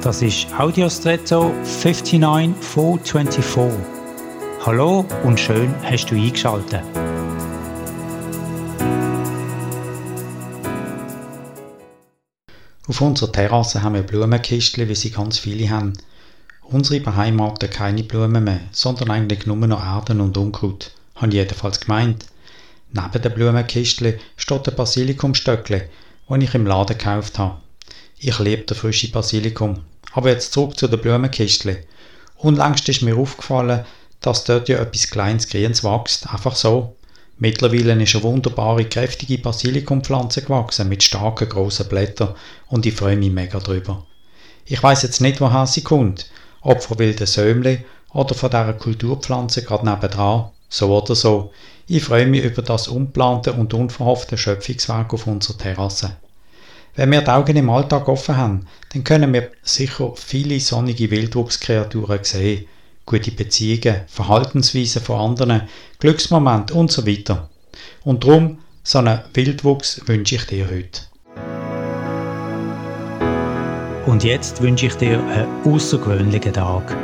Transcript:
Das ist Audiostretto 59424. Hallo und schön hast du eingeschaltet. Auf unserer Terrasse haben wir Blumenkistchen, wie sie ganz viele haben. Unsere beheimaten keine Blumen mehr, sondern eigentlich nur noch Erden und Unkraut, habe ich jedenfalls gemeint. Neben den Blumenkistchen steht ein Basilikumstöckle, das ich im Laden gekauft habe. Ich liebe den frischen Basilikum. Aber jetzt zurück zu den Blumenkistchen. Unlängst ist mir aufgefallen, dass dort ja etwas kleines Grünes wächst, einfach so. Mittlerweile ist eine wunderbare, kräftige Basilikumpflanze gewachsen mit starken, grossen Blättern und ich freue mich mega drüber. Ich weiß jetzt nicht, woher sie kommt, ob von wilden Säumle oder von dieser Kulturpflanze gerade nebendran, so oder so. Ich freue mich über das unplante und unverhoffte Schöpfungswerk auf unserer Terrasse. Wenn wir die Augen im Alltag offen haben, dann können wir sicher viele sonnige Wildwuchskreaturen sehen, gute Beziehungen, Verhaltensweisen von anderen, Glücksmomente und so weiter. Und darum, so einen Wildwuchs wünsche ich dir heute. Und jetzt wünsche ich dir einen außergewöhnlichen Tag.